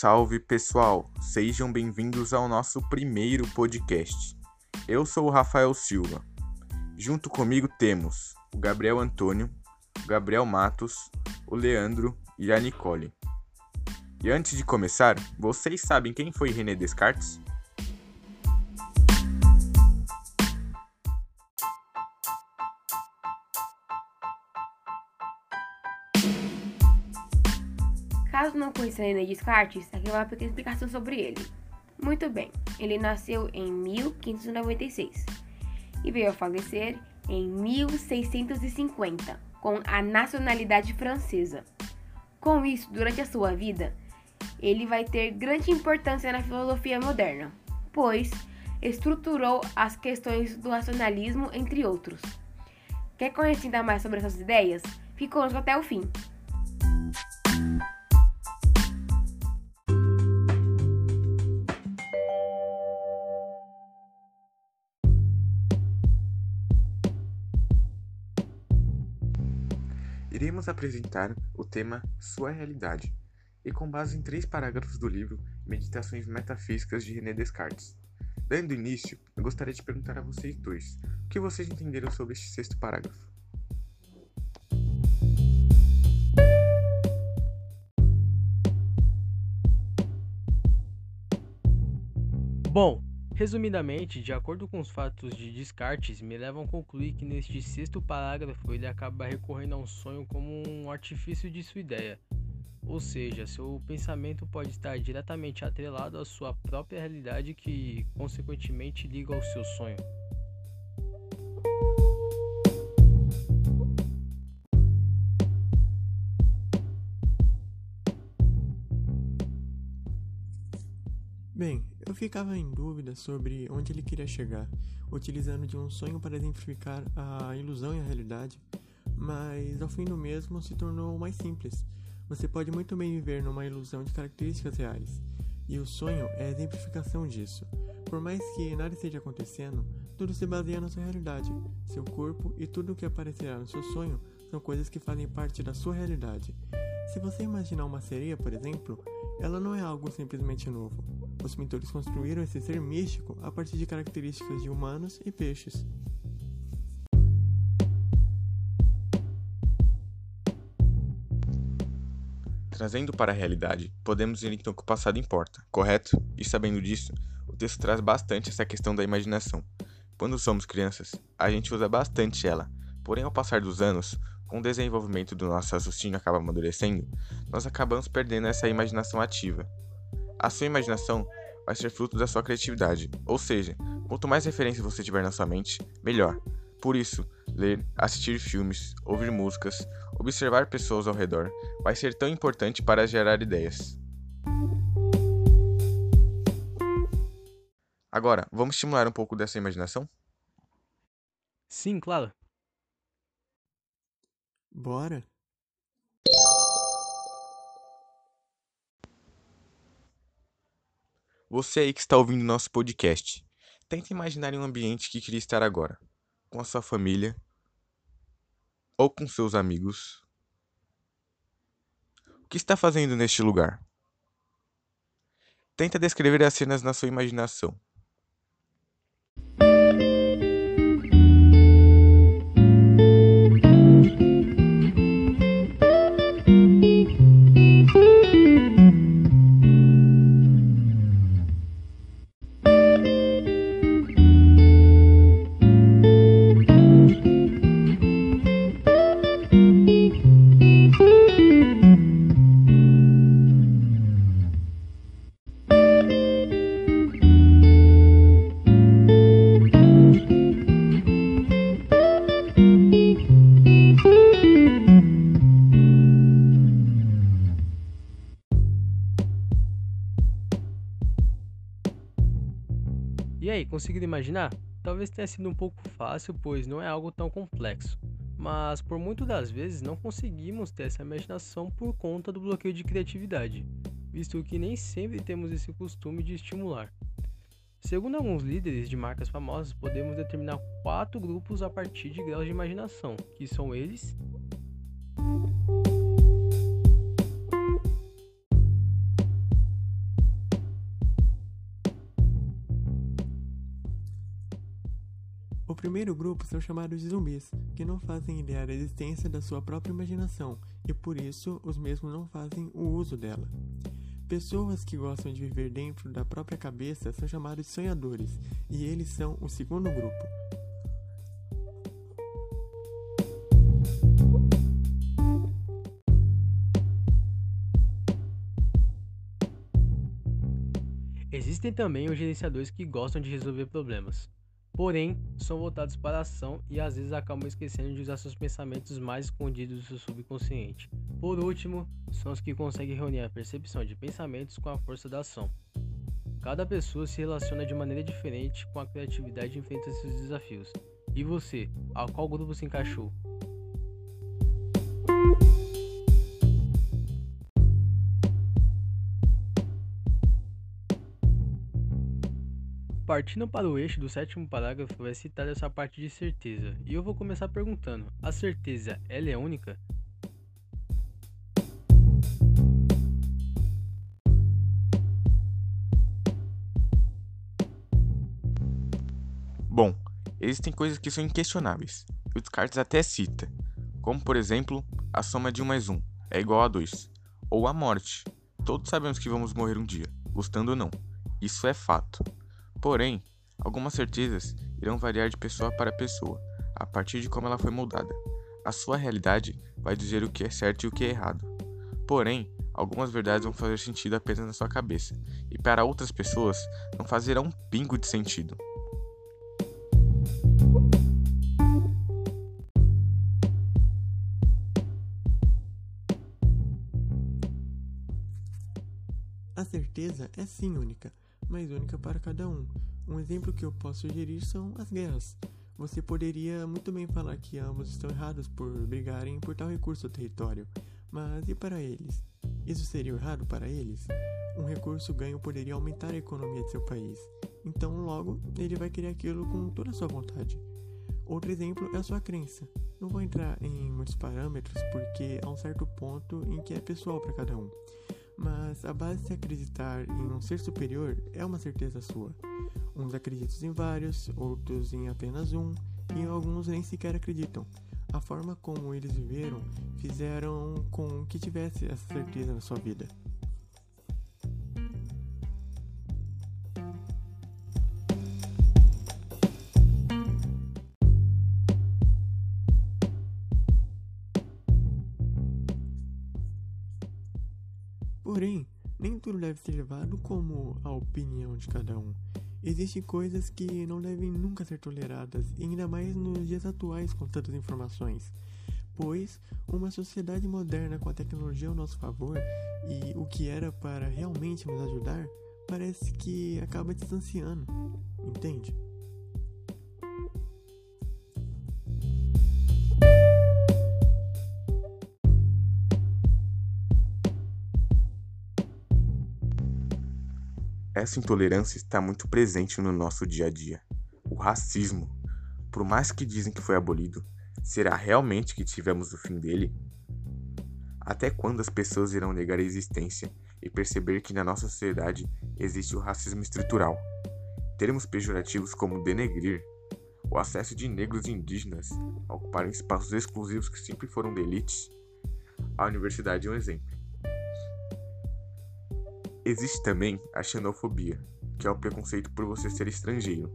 salve pessoal! Sejam bem-vindos ao nosso primeiro podcast. Eu sou o Rafael Silva. Junto comigo temos o Gabriel Antônio, o Gabriel Matos, o Leandro e a Nicole. E antes de começar, vocês sabem quem foi René Descartes? Caso não conheça René Descartes, aqui vai uma pequena explicação sobre ele. Muito bem, ele nasceu em 1596 e veio a falecer em 1650, com a nacionalidade francesa. Com isso, durante a sua vida, ele vai ter grande importância na filosofia moderna, pois estruturou as questões do racionalismo, entre outros. Quer conhecer ainda mais sobre essas ideias? Fique conosco até o fim. Iremos apresentar o tema Sua Realidade, e com base em três parágrafos do livro Meditações Metafísicas de René Descartes. Dando início, eu gostaria de perguntar a vocês dois o que vocês entenderam sobre este sexto parágrafo. Bom, Resumidamente, de acordo com os fatos de Descartes, me levam a concluir que neste sexto parágrafo ele acaba recorrendo a um sonho como um artifício de sua ideia. Ou seja, seu pensamento pode estar diretamente atrelado à sua própria realidade que, consequentemente, liga ao seu sonho. Bem, eu ficava em dúvida sobre onde ele queria chegar, utilizando de um sonho para exemplificar a ilusão e a realidade, mas ao fim do mesmo se tornou mais simples. Você pode muito bem viver numa ilusão de características reais, e o sonho é a exemplificação disso. Por mais que nada esteja acontecendo, tudo se baseia na sua realidade. Seu corpo e tudo o que aparecerá no seu sonho são coisas que fazem parte da sua realidade. Se você imaginar uma sereia, por exemplo, ela não é algo simplesmente novo. Os pintores construíram esse ser místico a partir de características de humanos e peixes. Trazendo para a realidade, podemos ver então que o passado importa, correto? E sabendo disso, o texto traz bastante essa questão da imaginação. Quando somos crianças, a gente usa bastante ela, porém ao passar dos anos, com o desenvolvimento do nosso raciocínio acaba amadurecendo, nós acabamos perdendo essa imaginação ativa. A sua imaginação vai ser fruto da sua criatividade, ou seja, quanto mais referências você tiver na sua mente, melhor. Por isso, ler, assistir filmes, ouvir músicas, observar pessoas ao redor vai ser tão importante para gerar ideias. Agora, vamos estimular um pouco dessa imaginação? Sim, claro. Bora! Você aí que está ouvindo nosso podcast, tenta imaginar um ambiente que queria estar agora, com a sua família ou com seus amigos. O que está fazendo neste lugar? Tenta descrever as cenas na sua imaginação. E aí, conseguiram imaginar? Talvez tenha sido um pouco fácil, pois não é algo tão complexo. Mas por muitas das vezes não conseguimos ter essa imaginação por conta do bloqueio de criatividade, visto que nem sempre temos esse costume de estimular. Segundo alguns líderes de marcas famosas, podemos determinar quatro grupos a partir de graus de imaginação, que são eles primeiro grupo são chamados de zumbis, que não fazem ideia da existência da sua própria imaginação e por isso os mesmos não fazem o uso dela. Pessoas que gostam de viver dentro da própria cabeça são chamados de sonhadores, e eles são o segundo grupo. Existem também os gerenciadores que gostam de resolver problemas. Porém, são voltados para a ação e às vezes acabam esquecendo de usar seus pensamentos mais escondidos do seu subconsciente. Por último, são os que conseguem reunir a percepção de pensamentos com a força da ação. Cada pessoa se relaciona de maneira diferente com a criatividade e enfrenta seus desafios. E você, a qual grupo se encaixou? Partindo para o eixo do sétimo parágrafo, vai citar essa parte de certeza. E eu vou começar perguntando: a certeza, ela é única? Bom, existem coisas que são inquestionáveis. E o Descartes até cita, como por exemplo, a soma de 1 mais 1 é igual a 2, ou a morte. Todos sabemos que vamos morrer um dia, gostando ou não. Isso é fato. Porém, algumas certezas irão variar de pessoa para pessoa, a partir de como ela foi moldada. A sua realidade vai dizer o que é certo e o que é errado. Porém, algumas verdades vão fazer sentido apenas na sua cabeça, e para outras pessoas não fazerão um pingo de sentido. A certeza é sim única, mas única para cada um. Um exemplo que eu posso sugerir são as guerras. Você poderia muito bem falar que ambos estão errados por brigarem por tal recurso ou território, mas e para eles? Isso seria errado para eles? Um recurso ganho poderia aumentar a economia de seu país, então logo ele vai querer aquilo com toda a sua vontade. Outro exemplo é a sua crença. Não vou entrar em muitos parâmetros porque há um certo ponto em que é pessoal para cada um mas a base de acreditar em um ser superior é uma certeza sua. Uns acreditam em vários, outros em apenas um, e alguns nem sequer acreditam. A forma como eles viveram fizeram com que tivesse essa certeza na sua vida. Deve ser levado como a opinião de cada um. Existem coisas que não devem nunca ser toleradas, ainda mais nos dias atuais com tantas informações. Pois uma sociedade moderna com a tecnologia ao nosso favor e o que era para realmente nos ajudar parece que acaba distanciando, entende? Essa intolerância está muito presente no nosso dia a dia. O racismo, por mais que dizem que foi abolido, será realmente que tivemos o fim dele? Até quando as pessoas irão negar a existência e perceber que na nossa sociedade existe o racismo estrutural? Termos pejorativos como denegrir, o acesso de negros e indígenas a ocuparem espaços exclusivos que sempre foram de elites. A universidade é um exemplo. Existe também a xenofobia, que é o preconceito por você ser estrangeiro.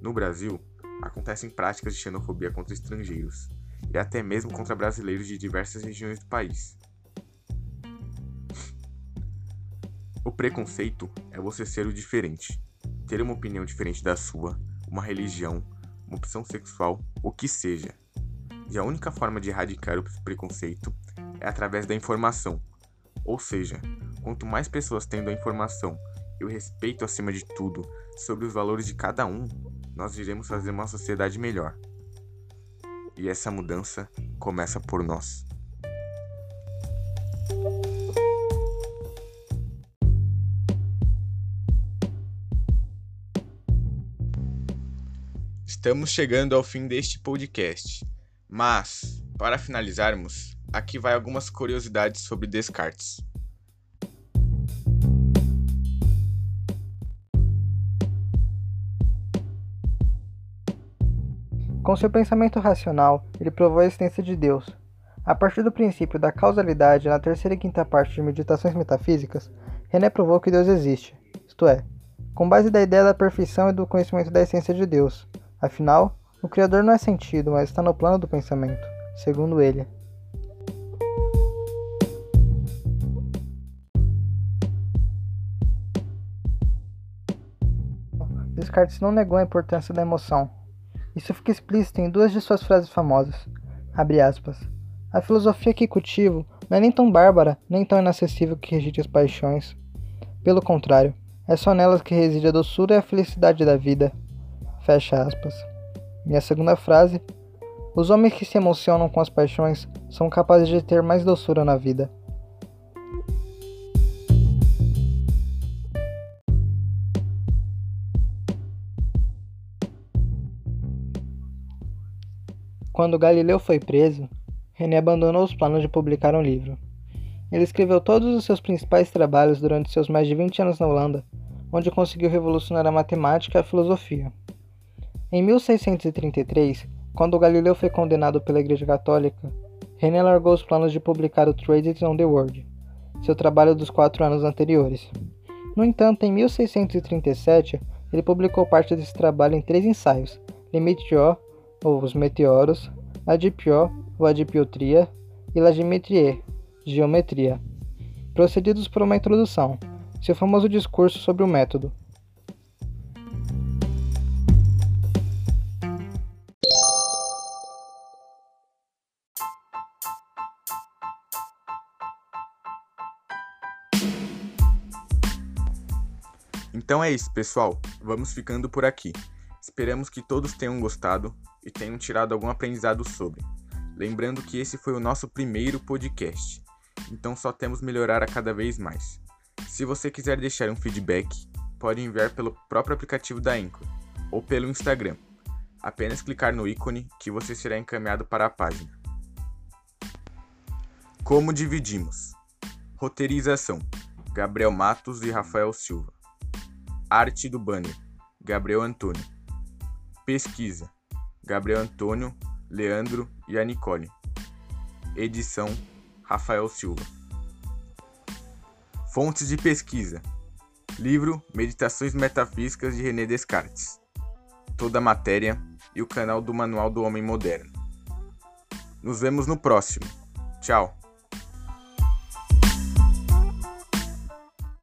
No Brasil, acontecem práticas de xenofobia contra estrangeiros e até mesmo contra brasileiros de diversas regiões do país. O preconceito é você ser o diferente, ter uma opinião diferente da sua, uma religião, uma opção sexual, o que seja. E a única forma de erradicar o preconceito é através da informação, ou seja, Quanto mais pessoas tendo a informação e o respeito acima de tudo sobre os valores de cada um, nós iremos fazer uma sociedade melhor. E essa mudança começa por nós. Estamos chegando ao fim deste podcast, mas, para finalizarmos, aqui vai algumas curiosidades sobre Descartes. Com seu pensamento racional, ele provou a existência de Deus. A partir do princípio da causalidade na terceira e quinta parte de Meditações Metafísicas, René provou que Deus existe, isto é, com base da ideia da perfeição e do conhecimento da essência de Deus. Afinal, o Criador não é sentido, mas está no plano do pensamento, segundo ele. Descartes não negou a importância da emoção. Isso fica explícito em duas de suas frases famosas. Aspas, a filosofia que cultivo não é nem tão bárbara, nem tão inacessível que rejeite as paixões. Pelo contrário, é só nelas que reside a doçura e a felicidade da vida. Fecha aspas. Minha segunda frase: Os homens que se emocionam com as paixões são capazes de ter mais doçura na vida. Quando Galileu foi preso, René abandonou os planos de publicar um livro. Ele escreveu todos os seus principais trabalhos durante seus mais de 20 anos na Holanda, onde conseguiu revolucionar a matemática e a filosofia. Em 1633, quando Galileu foi condenado pela Igreja Católica, René largou os planos de publicar o Trades on the World, seu trabalho dos quatro anos anteriores. No entanto, em 1637, ele publicou parte desse trabalho em três ensaios: Limite O, ou os meteoros, Adipio, ou adipiotria, e Lagimetrie, geometria, procedidos por uma introdução, seu famoso discurso sobre o método. Então é isso, pessoal. Vamos ficando por aqui. Esperamos que todos tenham gostado e tenham tirado algum aprendizado sobre. Lembrando que esse foi o nosso primeiro podcast, então só temos melhorar a cada vez mais. Se você quiser deixar um feedback, pode enviar pelo próprio aplicativo da Anchor ou pelo Instagram. Apenas clicar no ícone que você será encaminhado para a página. Como dividimos? Roteirização: Gabriel Matos e Rafael Silva. Arte do banner: Gabriel Antônio. Pesquisa: Gabriel Antônio, Leandro e a Nicole. Edição: Rafael Silva. Fontes de pesquisa: Livro Meditações Metafísicas de René Descartes. Toda a matéria e o canal do Manual do Homem Moderno. Nos vemos no próximo. Tchau.